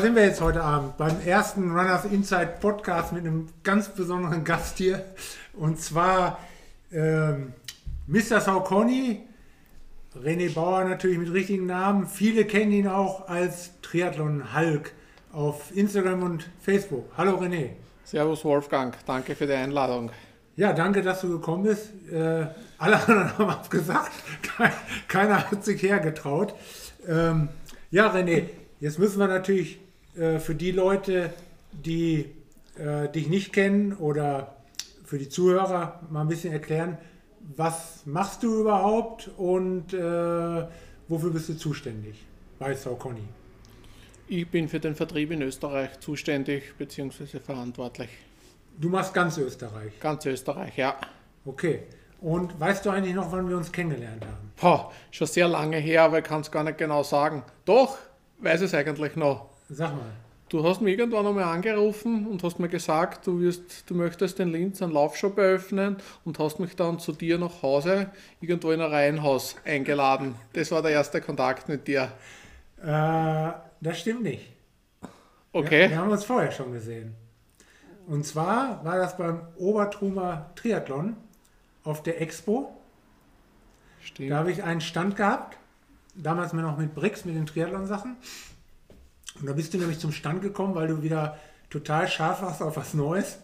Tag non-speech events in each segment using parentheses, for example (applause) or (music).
da sind wir jetzt heute Abend beim ersten Runners Inside Podcast mit einem ganz besonderen Gast hier. Und zwar ähm, Mr. Saucony, René Bauer natürlich mit richtigen Namen. Viele kennen ihn auch als Triathlon Hulk auf Instagram und Facebook. Hallo René. Servus Wolfgang, danke für die Einladung. Ja, danke, dass du gekommen bist. Äh, alle anderen (laughs) haben abgesagt. Keiner hat sich hergetraut. Ähm, ja, René, jetzt müssen wir natürlich äh, für die Leute, die äh, dich nicht kennen oder für die Zuhörer mal ein bisschen erklären, was machst du überhaupt und äh, wofür bist du zuständig bei Saucony? Ich bin für den Vertrieb in Österreich zuständig bzw. verantwortlich. Du machst ganz Österreich? Ganz Österreich, ja. Okay. Und weißt du eigentlich noch, wann wir uns kennengelernt haben? Boah, schon sehr lange her, aber ich kann es gar nicht genau sagen. Doch, weiß es eigentlich noch. Sag mal. Du hast mich irgendwann einmal angerufen und hast mir gesagt, du, wirst, du möchtest in Linz einen Laufshop eröffnen und hast mich dann zu dir nach Hause irgendwo in ein Reihenhaus eingeladen. Das war der erste Kontakt mit dir. Äh, das stimmt nicht. Okay. Wir, wir haben uns vorher schon gesehen. Und zwar war das beim Obertrumer Triathlon auf der Expo. Stimmt. Da habe ich einen Stand gehabt, damals mir noch mit Bricks, mit den Triathlon-Sachen. Und da bist du nämlich zum Stand gekommen, weil du wieder total scharf warst auf was Neues.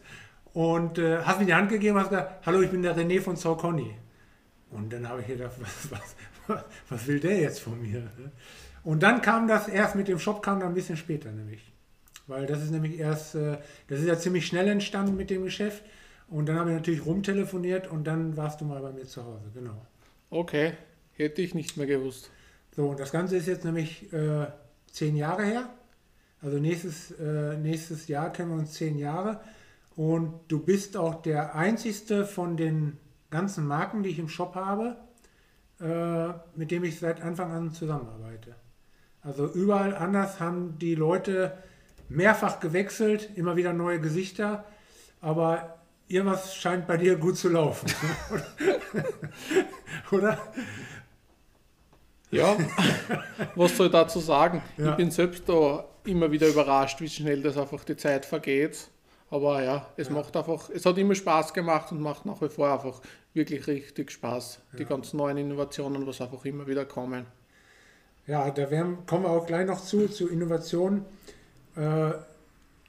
Und äh, hast mir die Hand gegeben und hast gesagt, hallo, ich bin der René von Saucony. Und dann habe ich gedacht, (laughs) was, was, was, will der jetzt von mir? Und dann kam das erst mit dem Shop, kam dann ein bisschen später nämlich. Weil das ist nämlich erst, äh, das ist ja ziemlich schnell entstanden mit dem Geschäft. Und dann habe ich natürlich rumtelefoniert und dann warst du mal bei mir zu Hause, genau. Okay, hätte ich nicht mehr gewusst. So, und das Ganze ist jetzt nämlich äh, zehn Jahre her. Also nächstes, äh, nächstes Jahr kennen wir uns zehn Jahre. Und du bist auch der einzigste von den ganzen Marken, die ich im Shop habe, äh, mit dem ich seit Anfang an zusammenarbeite. Also überall anders haben die Leute mehrfach gewechselt, immer wieder neue Gesichter, aber irgendwas scheint bei dir gut zu laufen. (laughs) Oder? (laughs) Ja, (laughs) was soll ich dazu sagen? Ja. Ich bin selbst da immer wieder überrascht, wie schnell das einfach die Zeit vergeht. Aber ja, es ja. macht einfach, es hat immer Spaß gemacht und macht nach wie vor einfach wirklich richtig Spaß. Ja. Die ganzen neuen Innovationen, was einfach immer wieder kommen. Ja, da werden, kommen wir auch gleich noch zu, zu Innovationen. Äh,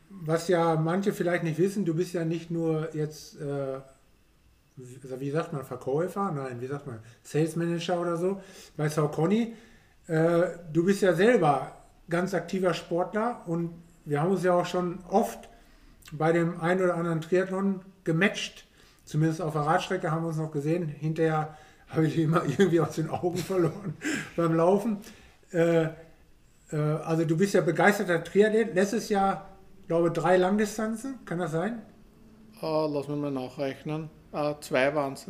was ja manche vielleicht nicht wissen, du bist ja nicht nur jetzt äh, wie sagt man, Verkäufer? Nein, wie sagt man, Sales Manager oder so bei Saucony. Äh, du bist ja selber ganz aktiver Sportler und wir haben uns ja auch schon oft bei dem einen oder anderen Triathlon gematcht. Zumindest auf der Radstrecke haben wir uns noch gesehen. Hinterher habe ich immer (laughs) irgendwie aus den Augen verloren (laughs) beim Laufen. Äh, äh, also du bist ja begeisterter Triathlet. Letztes Jahr, glaube ich, drei Langdistanzen. Kann das sein? Oh, lass mich mal nachrechnen. Uh, zwei waren es.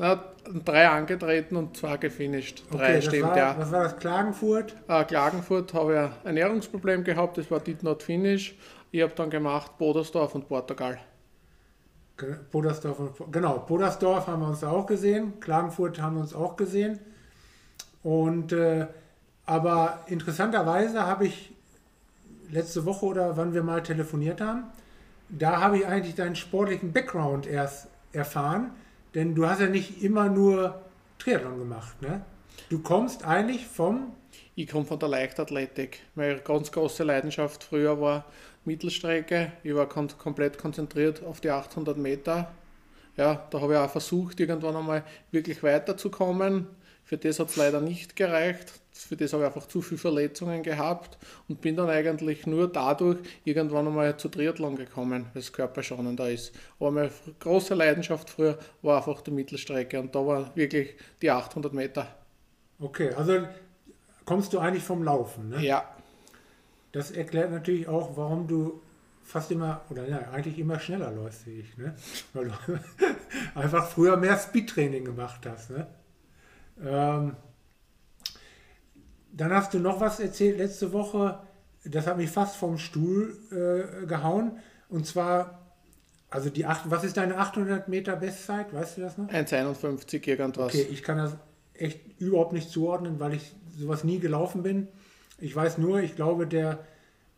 Drei angetreten und zwei gefinisht. Drei okay, stimmt, war, ja. Was war das? Klagenfurt? Uh, Klagenfurt habe ich ein Ernährungsproblem gehabt, das war Did Not Finish. Ich habe dann gemacht Bodersdorf und Portugal. Bodersdorf und, genau, Bodersdorf haben wir uns auch gesehen, Klagenfurt haben wir uns auch gesehen. Und äh, aber interessanterweise habe ich letzte Woche oder wann wir mal telefoniert haben, da habe ich eigentlich deinen sportlichen Background erst erfahren denn du hast ja nicht immer nur Triathlon gemacht, ne? Du kommst eigentlich vom... Ich komme von der Leichtathletik. Meine ganz große Leidenschaft früher war Mittelstrecke. Ich war kon komplett konzentriert auf die 800 Meter. Ja, da habe ich auch versucht, irgendwann einmal wirklich weiterzukommen. Für das hat es leider nicht gereicht. Für das habe ich einfach zu viele Verletzungen gehabt und bin dann eigentlich nur dadurch irgendwann einmal zu Triathlon gekommen, weil es körperschonender ist. Aber meine große Leidenschaft früher war einfach die Mittelstrecke und da war wirklich die 800 Meter. Okay, also kommst du eigentlich vom Laufen, ne? Ja. Das erklärt natürlich auch, warum du fast immer, oder ja, eigentlich immer schneller läufst wie ich, ne? Weil du (laughs) einfach früher mehr Speedtraining gemacht hast, ne? Ähm, dann hast du noch was erzählt letzte Woche, das hat mich fast vom Stuhl äh, gehauen. Und zwar, also die acht, was ist deine 800 Meter Bestzeit? Weißt du das noch? 1,51 irgendwas. Okay, ich kann das echt überhaupt nicht zuordnen, weil ich sowas nie gelaufen bin. Ich weiß nur, ich glaube, der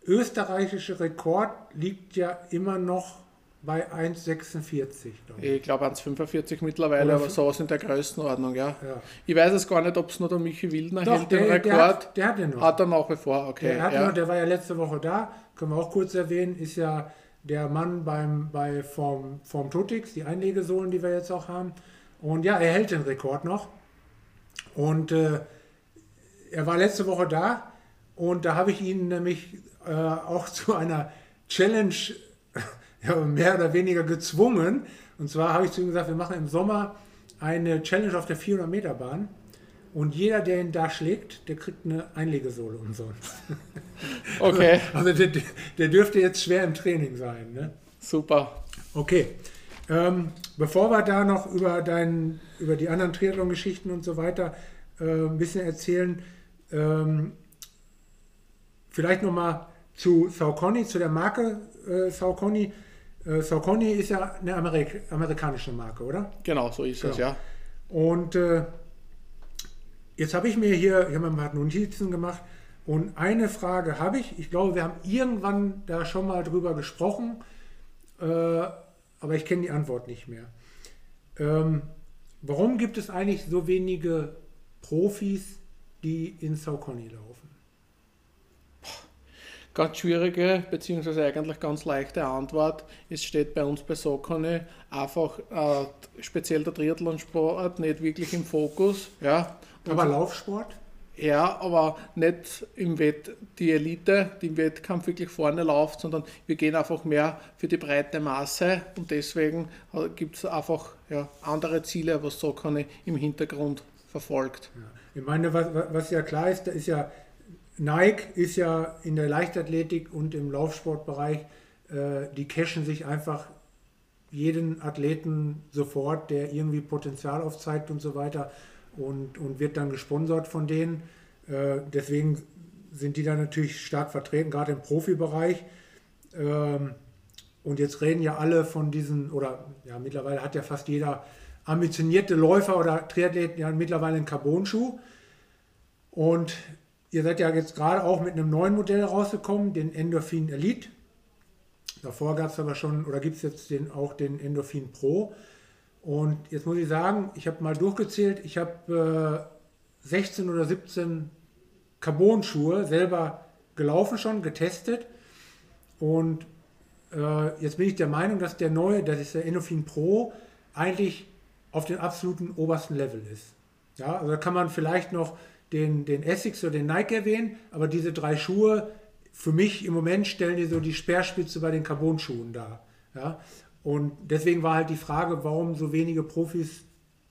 österreichische Rekord liegt ja immer noch bei 1,46. Ich glaube 1,45 mittlerweile, aber sowas in der Größenordnung, ja. ja. Ich weiß es gar nicht, ob es nur der Michi Wildner Doch, hält, der, den Rekord. Der hat, der hat den noch. Hat er nach wie vor, okay. Der, hat ja. noch, der war ja letzte Woche da, können wir auch kurz erwähnen, ist ja der Mann beim, bei Form, Form Tutix, die Einlegesohlen, die wir jetzt auch haben. Und ja, er hält den Rekord noch. Und äh, er war letzte Woche da und da habe ich ihn nämlich äh, auch zu einer Challenge ja, mehr oder weniger gezwungen. Und zwar habe ich zu ihm gesagt, wir machen im Sommer eine Challenge auf der 400 Meter Bahn. Und jeder, der ihn da schlägt, der kriegt eine Einlegesohle umsonst. (laughs) Okay. (laughs) Also der, der, dürfte jetzt schwer im Training sein. Ne? Super. Okay. Ähm, bevor wir da noch über, dein, über die anderen Triathlon-Geschichten und so weiter äh, ein bisschen erzählen, ähm, vielleicht nochmal zu Saucony, zu der Marke äh, Saucony. Äh, Saucony ist ja eine Amerik amerikanische Marke, oder? Genau, so ist genau. es, ja. Und äh, jetzt habe ich mir hier, ich habe mir ein paar Notizen gemacht und eine Frage habe ich. Ich glaube, wir haben irgendwann da schon mal drüber gesprochen, äh, aber ich kenne die Antwort nicht mehr. Ähm, warum gibt es eigentlich so wenige Profis, die in Saucony laufen? Ganz schwierige beziehungsweise eigentlich ganz leichte Antwort. Es steht bei uns bei Sokone einfach äh, speziell der Triathlonsport nicht wirklich im Fokus. Ja. aber Laufsport? Ja, aber nicht im Wett die Elite, die im Wettkampf wirklich vorne läuft, sondern wir gehen einfach mehr für die breite Masse und deswegen äh, gibt es einfach ja, andere Ziele, was Sokone im Hintergrund verfolgt. Ja. Ich meine, was, was ja klar ist, da ist ja Nike ist ja in der Leichtathletik und im Laufsportbereich, äh, die cashen sich einfach jeden Athleten sofort, der irgendwie Potenzial aufzeigt und so weiter und, und wird dann gesponsert von denen. Äh, deswegen sind die da natürlich stark vertreten, gerade im Profibereich. Ähm, und jetzt reden ja alle von diesen, oder ja, mittlerweile hat ja fast jeder ambitionierte Läufer oder Triathleten ja mittlerweile einen Carbon-Schuh. Und Ihr seid ja jetzt gerade auch mit einem neuen Modell rausgekommen, den Endorphin Elite. Davor gab es aber schon, oder gibt es jetzt den, auch den Endorphin Pro. Und jetzt muss ich sagen, ich habe mal durchgezählt, ich habe äh, 16 oder 17 Carbon-Schuhe selber gelaufen schon, getestet. Und äh, jetzt bin ich der Meinung, dass der neue, das ist der Endorphin Pro, eigentlich auf dem absoluten obersten Level ist. Ja, also da kann man vielleicht noch den, den Essex oder den Nike erwähnen, aber diese drei Schuhe, für mich im Moment stellen die so die Speerspitze bei den Carbon-Schuhen dar. Ja? Und deswegen war halt die Frage, warum so wenige Profis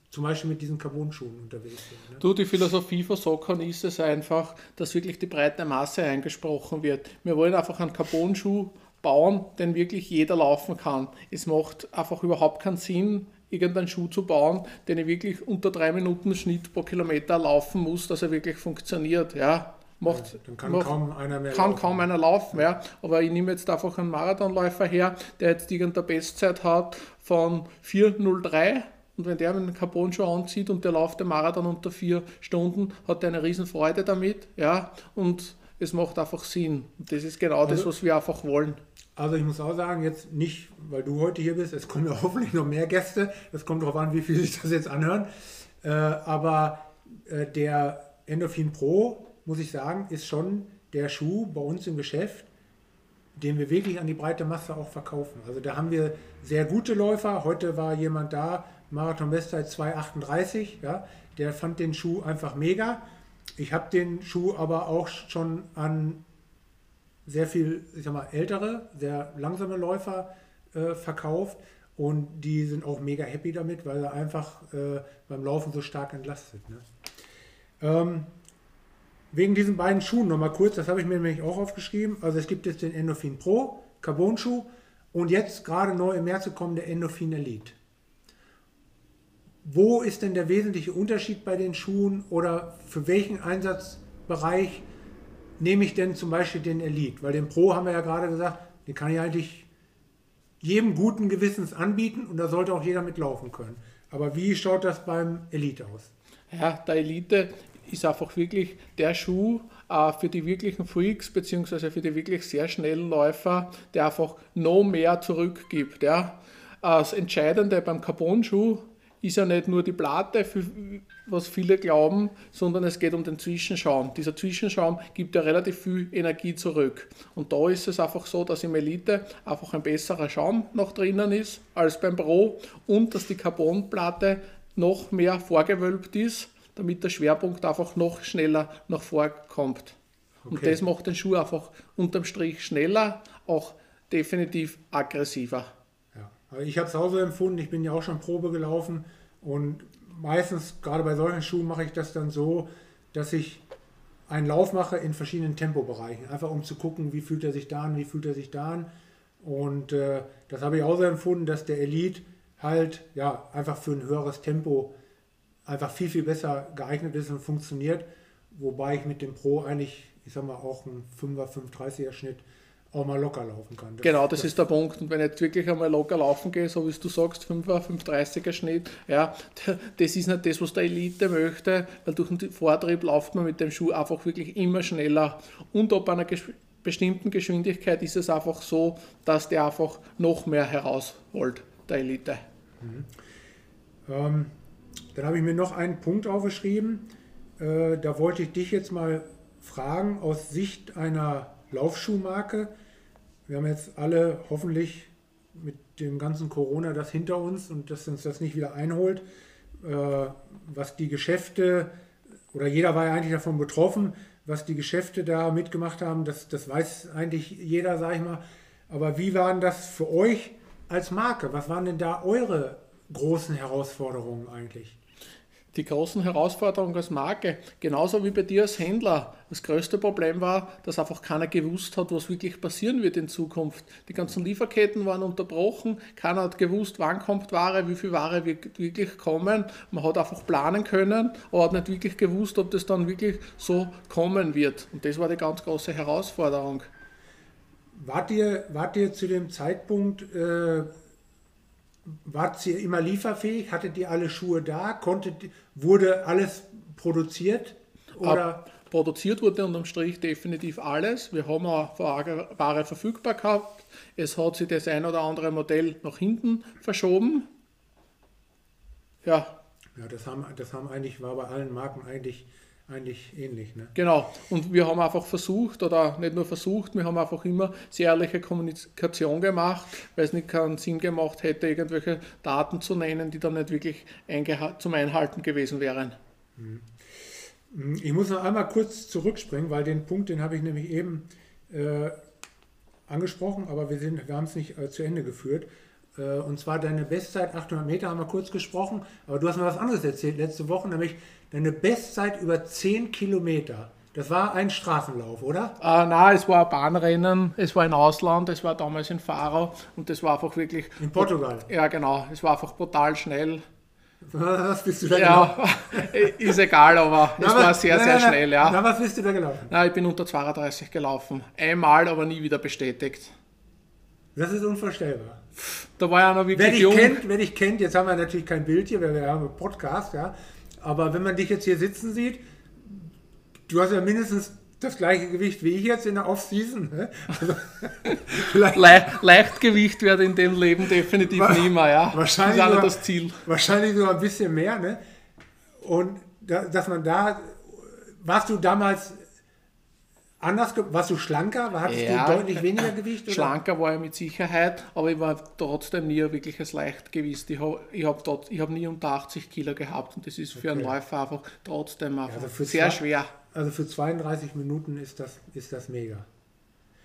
zum Beispiel mit diesen Carbon-Schuhen unterwegs sind. Ne? Du, die Philosophie von Sockern ist es einfach, dass wirklich die breite Masse eingesprochen wird. Wir wollen einfach einen Carbon-Schuh bauen, den wirklich jeder laufen kann. Es macht einfach überhaupt keinen Sinn, irgendeinen Schuh zu bauen, den ich wirklich unter drei Minuten Schnitt pro Kilometer laufen muss, dass er wirklich funktioniert. Ja, macht, ja, dann kann macht, kaum einer mehr kann laufen. kaum einer laufen. Ja. Aber ich nehme jetzt einfach einen Marathonläufer her, der jetzt irgendeine Bestzeit hat von 4,03 und wenn der einen Carbon-Schuh anzieht und der läuft den Marathon unter vier Stunden, hat er eine Riesenfreude damit. Ja, und es macht einfach Sinn. Und das ist genau also, das, was wir einfach wollen. Also ich muss auch sagen, jetzt nicht, weil du heute hier bist, es kommen ja (laughs) hoffentlich noch mehr Gäste, das kommt darauf an, wie viel sich das jetzt anhören, äh, aber äh, der Endorphin Pro, muss ich sagen, ist schon der Schuh bei uns im Geschäft, den wir wirklich an die breite Masse auch verkaufen. Also da haben wir sehr gute Läufer. Heute war jemand da, Marathon Westzeit 2,38, ja, der fand den Schuh einfach mega. Ich habe den Schuh aber auch schon an sehr viel, ich sag mal, ältere, sehr langsame Läufer äh, verkauft und die sind auch mega happy damit, weil er einfach äh, beim Laufen so stark entlastet. Ne? Ähm, wegen diesen beiden Schuhen nochmal kurz, das habe ich mir nämlich auch aufgeschrieben. Also es gibt jetzt den Endorphin Pro, Carbon-Schuh und jetzt gerade neu im März gekommen der Endorphin Elite. Wo ist denn der wesentliche Unterschied bei den Schuhen oder für welchen Einsatzbereich nehme ich denn zum Beispiel den Elite? Weil den Pro haben wir ja gerade gesagt, den kann ich eigentlich jedem guten Gewissens anbieten und da sollte auch jeder mitlaufen können. Aber wie schaut das beim Elite aus? Ja, der Elite ist einfach wirklich der Schuh äh, für die wirklichen Freaks beziehungsweise für die wirklich sehr schnellen Läufer, der einfach noch mehr zurückgibt. Ja. Das Entscheidende beim Carbon-Schuh ist ja nicht nur die Platte, was viele glauben, sondern es geht um den Zwischenschaum. Dieser Zwischenschaum gibt ja relativ viel Energie zurück. Und da ist es einfach so, dass im Elite einfach ein besserer Schaum noch drinnen ist als beim Pro und dass die Carbonplatte noch mehr vorgewölbt ist, damit der Schwerpunkt einfach noch schneller nach vorkommt. Okay. Und das macht den Schuh einfach unterm Strich schneller, auch definitiv aggressiver. Ja. Ich habe es auch so empfunden, ich bin ja auch schon Probe gelaufen und meistens, gerade bei solchen Schuhen, mache ich das dann so, dass ich einen Lauf mache in verschiedenen Tempobereichen, einfach um zu gucken, wie fühlt er sich da an, wie fühlt er sich da an. Und äh, das habe ich auch so empfunden, dass der Elite halt ja einfach für ein höheres Tempo einfach viel, viel besser geeignet ist und funktioniert. Wobei ich mit dem Pro eigentlich, ich sag mal, auch ein 5er, 530er Schnitt auch mal locker laufen kann. Das, genau, das, das, ist der Punkt. Und wenn ich jetzt wirklich einmal locker laufen gehe, so wie du sagst, 5er, 530er Schnitt, ja, (laughs) das ist nicht das, was der Elite möchte, weil durch den Vortrieb läuft man mit dem Schuh einfach wirklich immer schneller. Und ab einer bestimmten Geschwindigkeit ist es einfach so, dass der einfach noch mehr herausholt, der Elite. Mhm. Ähm, dann habe ich mir noch einen Punkt aufgeschrieben. Äh, da wollte ich dich jetzt mal fragen, aus Sicht einer Laufschuhmarke. Wir haben jetzt alle hoffentlich mit dem ganzen Corona das hinter uns und dass uns das nicht wieder einholt. Äh, was die Geschäfte, oder jeder war ja eigentlich davon betroffen, was die Geschäfte da mitgemacht haben, das, das weiß eigentlich jeder, sag ich mal. Aber wie waren das für euch als Marke? Was waren denn da eure großen Herausforderungen eigentlich? Die großen Herausforderungen als Marke, genauso wie bei dir als Händler. Das größte Problem war, dass einfach keiner gewusst hat, was wirklich passieren wird in Zukunft. Die ganzen Lieferketten waren unterbrochen, keiner hat gewusst, wann kommt Ware, wie viel Ware wird wirklich kommen. Man hat einfach planen können, aber hat nicht wirklich gewusst, ob das dann wirklich so kommen wird. Und das war die ganz große Herausforderung. Wart ihr, wart ihr zu dem Zeitpunkt äh wart ihr immer lieferfähig? Hattet ihr alle Schuhe da? Konntet, wurde alles produziert? Oder? Produziert wurde unterm Strich definitiv alles. Wir haben auch Ware verfügbar gehabt. Es hat sich das ein oder andere Modell nach hinten verschoben. Ja. Ja, das haben, das haben eigentlich, war bei allen Marken eigentlich eigentlich ähnlich. Ne? Genau. Und wir haben einfach versucht, oder nicht nur versucht, wir haben einfach immer sehr ehrliche Kommunikation gemacht, weil es nicht keinen Sinn gemacht hätte, irgendwelche Daten zu nennen, die dann nicht wirklich zum Einhalten gewesen wären. Mhm. Ich muss noch einmal kurz zurückspringen, weil den Punkt, den habe ich nämlich eben äh, angesprochen, aber wir, wir haben es nicht äh, zu Ende geführt. Äh, und zwar deine Bestzeit 800 Meter haben wir kurz gesprochen, aber du hast mir was anderes erzählt letzte Woche, nämlich deine Bestzeit über 10 Kilometer. Das war ein Straßenlauf, oder? Äh, nein, es war ein Bahnrennen, es war ein Ausland, es war damals in Faro und das war einfach wirklich. In Portugal? Ja, genau. Es war einfach brutal schnell. Was bist du da ja, gelaufen? ist egal, aber na, es war sehr, nein, sehr nein, schnell, ja. Na, was bist du da gelaufen? Na, ich bin unter 32 gelaufen. Einmal, aber nie wieder bestätigt. Das ist unvorstellbar. Da war ja noch wirklich wer dich jung. Kennt, wer dich kennt, jetzt haben wir natürlich kein Bild hier, weil wir haben einen Podcast, ja. Aber wenn man dich jetzt hier sitzen sieht, du hast ja mindestens das gleiche Gewicht wie ich jetzt in der Off-Season. Ne? Also, (laughs) Le Leichtgewicht wird in dem Leben definitiv nie mehr, ja. Wahrscheinlich das ist sogar, das Ziel. Wahrscheinlich sogar ein bisschen mehr, ne? Und da, dass man da, warst du damals anders, warst du schlanker? Hattest ja, du deutlich weniger Gewicht? Oder? Schlanker war ich mit Sicherheit, aber ich war trotzdem nie ein wirkliches Leichtgewicht. Ich habe ich hab dort, ich hab nie unter 80 Kilo gehabt und das ist für okay. einen Läufer einfach trotzdem einfach also sehr zwei, schwer. Also für 32 Minuten ist das, ist das mega.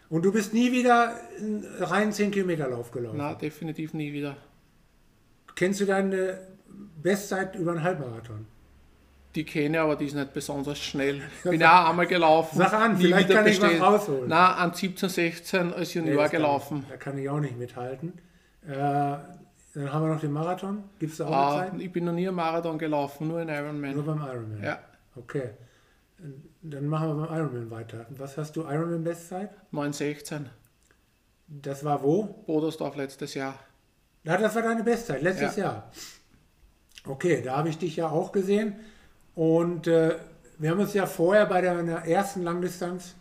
Und du bist nie wieder einen reinen 10 Kilometer Lauf gelaufen? Nein, definitiv nie wieder. Kennst du deine Bestzeit über einen Halbmarathon? Die kenne, aber die ist nicht besonders schnell. Bin ja auch einmal gelaufen. Sag an, vielleicht kann ich was rausholen. Nein, an 17, 16 als Junior nee, gelaufen. Da kann ich auch nicht mithalten. Äh, dann haben wir noch den Marathon. Gibt es da auch ah, eine Zeit? Ich bin noch nie einen Marathon gelaufen, nur in Ironman. Nur beim Ironman? Ja. Okay. Dann machen wir beim Ironman weiter. Was hast du Ironman-Bestzeit? 9,16. Das war wo? Bodersdorf letztes Jahr. Ja, das war deine Bestzeit, letztes ja. Jahr. Okay, da habe ich dich ja auch gesehen. Und äh, wir haben uns ja vorher bei der, der ersten Langdistanz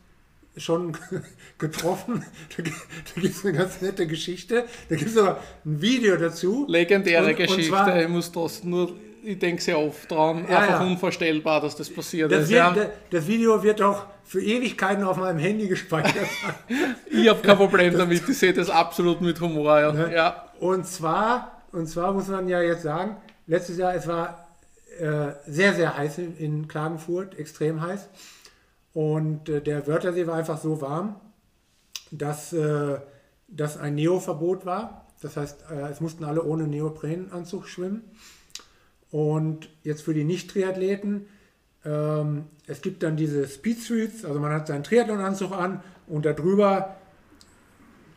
schon (laughs) getroffen. Da, da gibt es eine ganz nette Geschichte. Da gibt es aber ein Video dazu. Legendäre und, Geschichte. Und zwar, ich muss das nur, ich denke sehr oft dran. Ja, Einfach ja. unvorstellbar, dass das passiert das ist. Wird, ja. Das Video wird auch für Ewigkeiten auf meinem Handy gespeichert (laughs) ich habe kein Problem damit. Ich sehe das absolut mit Humor. Ja. Ne? ja. Und zwar, und zwar muss man ja jetzt sagen, letztes Jahr es war äh, sehr sehr heiß in Klagenfurt, extrem heiß. Und äh, der Wörthersee war einfach so warm, dass, äh, dass ein Neo-Verbot war. Das heißt, äh, es mussten alle ohne Neoprenanzug schwimmen. Und jetzt für die Nicht-Triathleten, ähm, es gibt dann diese Speed Suits, also man hat seinen Triathlon-Anzug an und darüber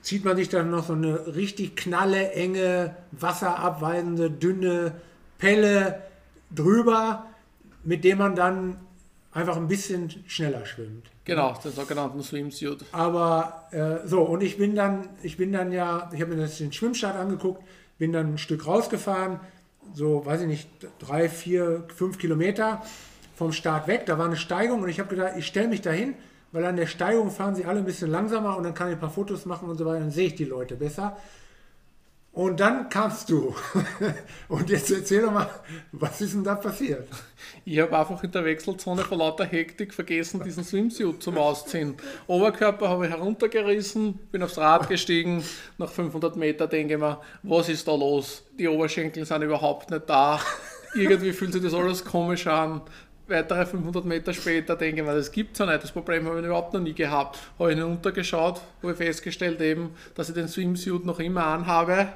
zieht man sich dann noch so eine richtig knalle, enge, wasserabweisende, dünne Pelle drüber, mit dem man dann einfach ein bisschen schneller schwimmt. Genau, den sogenannten Swimsuit. Aber äh, so, und ich bin dann, ich bin dann ja, ich habe mir das den Schwimmstart angeguckt, bin dann ein Stück rausgefahren, so, weiß ich nicht, drei, vier, fünf Kilometer vom Start weg. Da war eine Steigung und ich habe gedacht, ich stelle mich dahin, weil an der Steigung fahren sie alle ein bisschen langsamer und dann kann ich ein paar Fotos machen und so weiter, dann sehe ich die Leute besser. Und dann kamst du. (laughs) Und jetzt erzähl doch mal, was ist denn da passiert? Ich habe einfach in der Wechselzone vor lauter Hektik vergessen, diesen Swimsuit zum Ausziehen. Oberkörper habe ich heruntergerissen, bin aufs Rad gestiegen. Nach 500 Meter denke ich mir, was ist da los? Die Oberschenkel sind überhaupt nicht da. Irgendwie fühlt sich das alles komisch an. Weitere 500 Meter später denke ich mir, das gibt es ja nicht. Das Problem habe ich überhaupt noch nie gehabt. Habe ich hinuntergeschaut, habe ich festgestellt eben, dass ich den Swimsuit noch immer anhabe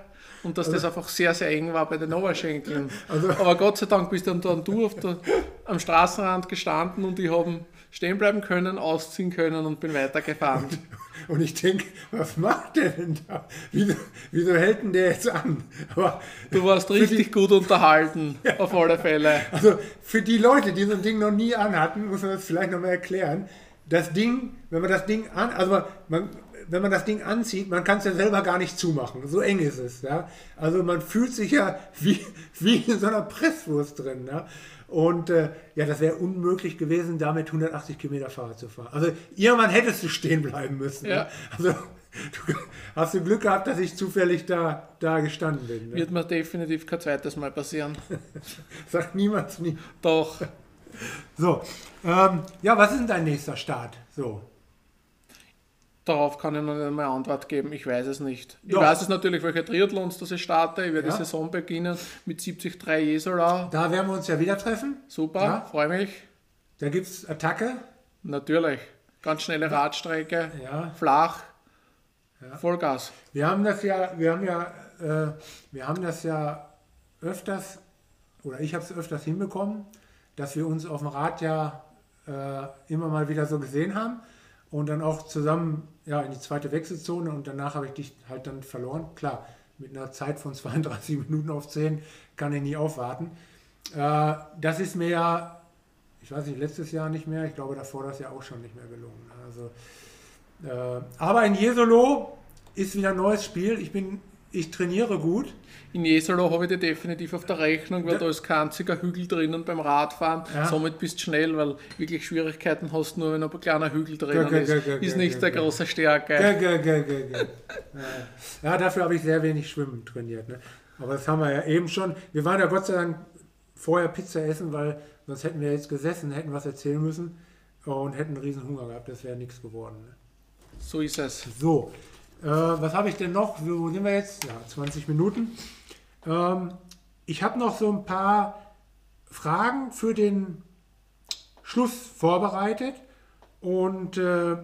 und dass das einfach sehr, sehr eng war bei den Oberschenkeln. Also, Aber Gott sei Dank bist dann, dann du der, am Straßenrand gestanden und ich habe stehen bleiben können, ausziehen können und bin weitergefahren. Und, und ich denke, was macht der denn da? Wieso, wieso hält denn der jetzt an? Aber du warst richtig die, gut unterhalten, ja, auf alle Fälle. Also für die Leute, die so ein Ding noch nie anhatten, muss man das vielleicht noch mal erklären. Das Ding, wenn man das Ding an, also man, wenn man das Ding anzieht, man kann es ja selber gar nicht zumachen. So eng ist es. Ja? Also man fühlt sich ja (laughs) wie, wie in so einer Presswurst drin. Ja? Und äh, ja, das wäre unmöglich gewesen, damit 180 Kilometer Fahrrad zu fahren. Also irgendwann hättest du stehen bleiben müssen. Ja. Also du hast du Glück gehabt, dass ich zufällig da, da gestanden bin. Ne? Wird mir definitiv kein zweites Mal passieren. (laughs) Sagt niemand nie. Doch. So, ähm, ja, was ist denn dein nächster Start? So. Darauf kann ich noch nicht einmal Antwort geben. Ich weiß es nicht. Ich Doch. weiß es natürlich, welche Triathlons das ich starte. Ich werde ja. die Saison beginnen mit 73 Jesola. Da werden wir uns ja wieder treffen. Super, ja. freue mich. Da gibt es Attacke. Natürlich. Ganz schnelle Radstrecke. Ja. Flach. Ja. Vollgas. Wir haben das ja, wir haben ja, äh, wir haben das ja öfters, oder ich habe es öfters hinbekommen, dass wir uns auf dem Rad ja äh, immer mal wieder so gesehen haben und dann auch zusammen ja, in die zweite Wechselzone und danach habe ich dich halt dann verloren. Klar, mit einer Zeit von (laughs) 32 Minuten auf 10 kann ich nie aufwarten. Äh, das ist mir ja, ich weiß nicht, letztes Jahr nicht mehr, ich glaube davor das ja auch schon nicht mehr gelungen. Also, äh, aber in Jesolo ist wieder ein neues Spiel. Ich bin ich trainiere gut. In Jesolo habe ich die definitiv auf der Rechnung, weil ja. da ist kein einziger Hügel drinnen beim Radfahren. Ja. Somit bist du schnell, weil wirklich Schwierigkeiten hast nur, wenn ein kleiner Hügel drinnen ge, ge, ge, ist. Ist nicht der große Stärke. Ja, dafür habe ich sehr wenig Schwimmen trainiert. Ne? Aber das haben wir ja eben schon. Wir waren ja Gott sei Dank vorher Pizza essen, weil sonst hätten wir jetzt gesessen, hätten was erzählen müssen und hätten einen riesen Hunger gehabt. Das wäre nichts geworden. Ne? So ist es. So, äh, was habe ich denn noch? Wo sind wir jetzt? Ja, 20 Minuten. Ähm, ich habe noch so ein paar Fragen für den Schluss vorbereitet und äh,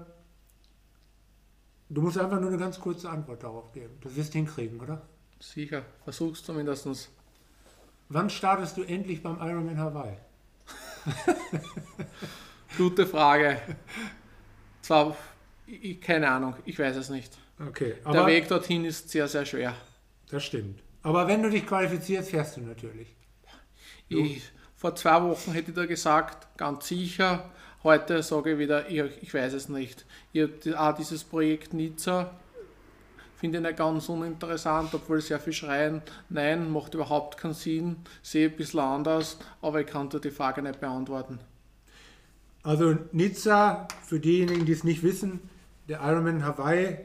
du musst einfach nur eine ganz kurze Antwort darauf geben. Du wirst hinkriegen, oder? Sicher, versuch's zumindest. Wann startest du endlich beim Ironman Hawaii? (laughs) Gute Frage. Zwar, ich, keine Ahnung, ich weiß es nicht. Okay, Der Weg dorthin ist sehr, sehr schwer. Das stimmt. Aber wenn du dich qualifizierst, fährst du natürlich. Ich, vor zwei Wochen hätte ich da gesagt, ganz sicher. Heute sage ich wieder, ich, ich weiß es nicht. Ich, auch dieses Projekt Nizza finde ich nicht ganz uninteressant, obwohl sehr viel schreien. Nein, macht überhaupt keinen Sinn, sehe ein bisschen anders, aber ich kann dir die Frage nicht beantworten. Also Nizza, für diejenigen, die es nicht wissen, der Ironman Hawaii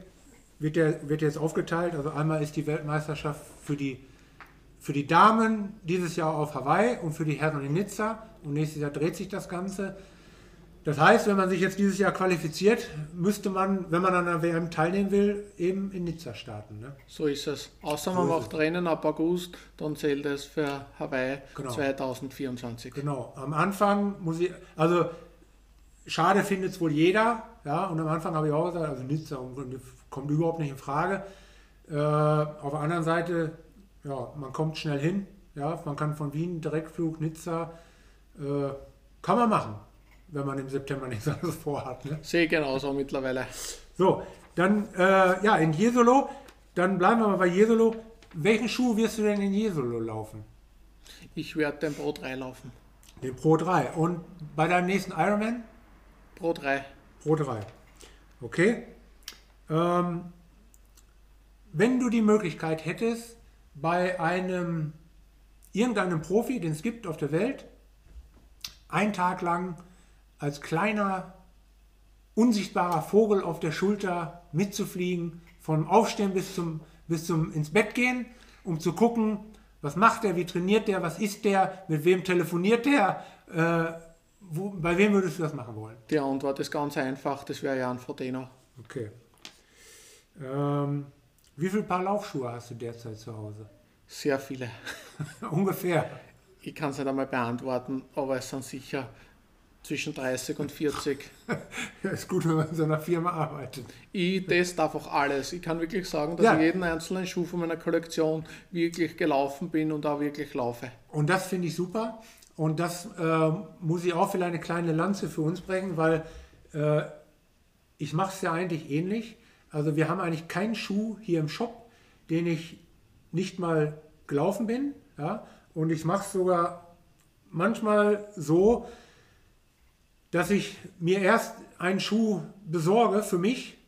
wird, der, wird jetzt aufgeteilt. Also einmal ist die Weltmeisterschaft für die, für die Damen dieses Jahr auf Hawaii und für die Herren in Nizza. Und nächstes Jahr dreht sich das Ganze. Das heißt, wenn man sich jetzt dieses Jahr qualifiziert, müsste man, wenn man an der WM teilnehmen will, eben in Nizza starten. Ne? So ist es. Außer man macht Rennen ab August, dann zählt es für Hawaii genau. 2024. Genau. Am Anfang muss ich, also schade findet es wohl jeder, ja, und am Anfang habe ich auch gesagt, also Nizza kommt überhaupt nicht in Frage. Äh, auf der anderen Seite, ja, man kommt schnell hin, ja, man kann von Wien Direktflug Nizza, äh, kann man machen wenn man im September (laughs) nichts anderes vorhat. Ne? Sehe genauso mittlerweile. So, dann äh, ja, in Jesolo, dann bleiben wir mal bei Jesolo. Welchen Schuh wirst du denn in Jesolo laufen? Ich werde den Pro 3 laufen. Den Pro 3. Und bei deinem nächsten Ironman? Pro 3. Pro 3. Okay. Ähm, wenn du die Möglichkeit hättest, bei einem irgendeinem Profi, den es gibt auf der Welt, einen Tag lang als kleiner, unsichtbarer Vogel auf der Schulter mitzufliegen, vom Aufstehen bis zum, bis zum ins Bett gehen, um zu gucken, was macht er, wie trainiert der, was isst der, mit wem telefoniert der, äh, wo, bei wem würdest du das machen wollen? Die Antwort ist ganz einfach, das wäre Jan Frodeno. Okay. Ähm, wie viele Paar Laufschuhe hast du derzeit zu Hause? Sehr viele. (laughs) Ungefähr. Ich kann es nicht einmal beantworten, aber es sind sicher zwischen 30 und 40. (laughs) ja, ist gut, wenn man in so einer Firma arbeitet. Ich teste einfach alles. Ich kann wirklich sagen, dass ja. ich jeden einzelnen Schuh von meiner Kollektion wirklich gelaufen bin und auch wirklich laufe. Und das finde ich super. Und das äh, muss ich auch vielleicht eine kleine Lanze für uns brechen, weil äh, ich mache es ja eigentlich ähnlich. Also wir haben eigentlich keinen Schuh hier im Shop, den ich nicht mal gelaufen bin. Ja? Und ich mache es sogar manchmal so, dass ich mir erst einen Schuh besorge für mich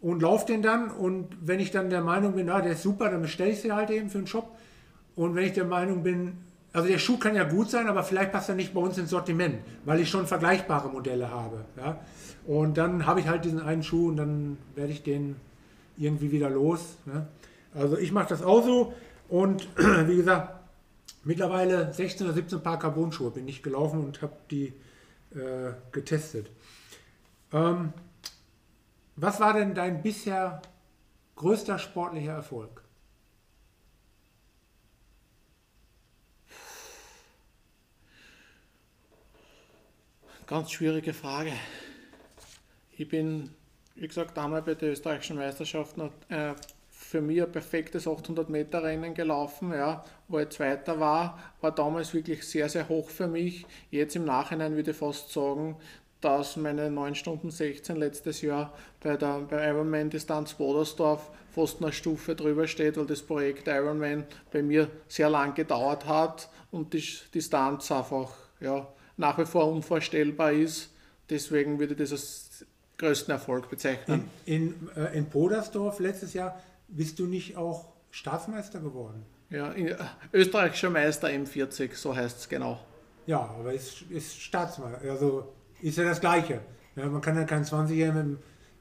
und laufe den dann und wenn ich dann der Meinung bin, ah, der ist super, dann bestelle ich sie halt eben für den Shop und wenn ich der Meinung bin, also der Schuh kann ja gut sein, aber vielleicht passt er nicht bei uns ins Sortiment, weil ich schon vergleichbare Modelle habe. Ja? Und dann habe ich halt diesen einen Schuh und dann werde ich den irgendwie wieder los. Ne? Also ich mache das auch so und (clears throat) wie gesagt, mittlerweile 16 oder 17 Paar Carbon-Schuhe bin ich gelaufen und habe die äh, getestet. Ähm, was war denn dein bisher größter sportlicher Erfolg? Ganz schwierige Frage. Ich bin, wie gesagt, damals bei der österreichischen Meisterschaft äh, für mich ein perfektes 800 Meter Rennen gelaufen, ja, wo ich Zweiter war, war damals wirklich sehr, sehr hoch für mich. Jetzt im Nachhinein würde ich fast sagen, dass meine 9 Stunden 16 letztes Jahr bei der bei Ironman Distanz Bodersdorf fast eine Stufe drüber steht, weil das Projekt Ironman bei mir sehr lang gedauert hat und die Distanz einfach ja, nach wie vor unvorstellbar ist. Deswegen würde ich das als größten Erfolg bezeichnen. In, in, äh, in Bodersdorf letztes Jahr bist du nicht auch Staatsmeister geworden? Ja, österreichischer Meister M40, so heißt es genau. Ja, aber ist, ist Staatsmeister, also ist ja das Gleiche. Ja, man kann ja keinen 20-Jährigen mit einem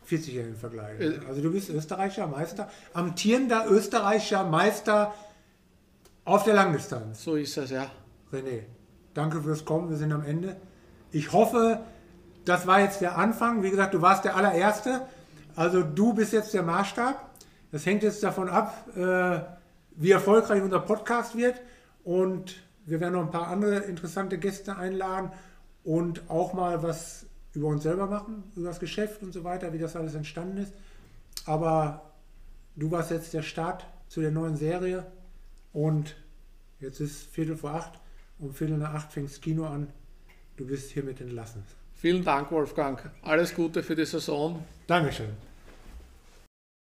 40-Jährigen vergleichen. Äh, also du bist österreichischer Meister, amtierender österreichischer Meister auf der Langdistanz. So ist es, ja. René, danke fürs Kommen, wir sind am Ende. Ich hoffe, das war jetzt der Anfang. Wie gesagt, du warst der allererste. Also du bist jetzt der Maßstab. Das hängt jetzt davon ab, äh, wie erfolgreich unser Podcast wird. Und wir werden noch ein paar andere interessante Gäste einladen und auch mal was über uns selber machen, über das Geschäft und so weiter, wie das alles entstanden ist. Aber du warst jetzt der Start zu der neuen Serie und jetzt ist Viertel vor acht. Um Viertel nach acht fängt das Kino an. Du bist hiermit entlassen. Vielen Dank, Wolfgang. Alles Gute für die Saison. Dankeschön.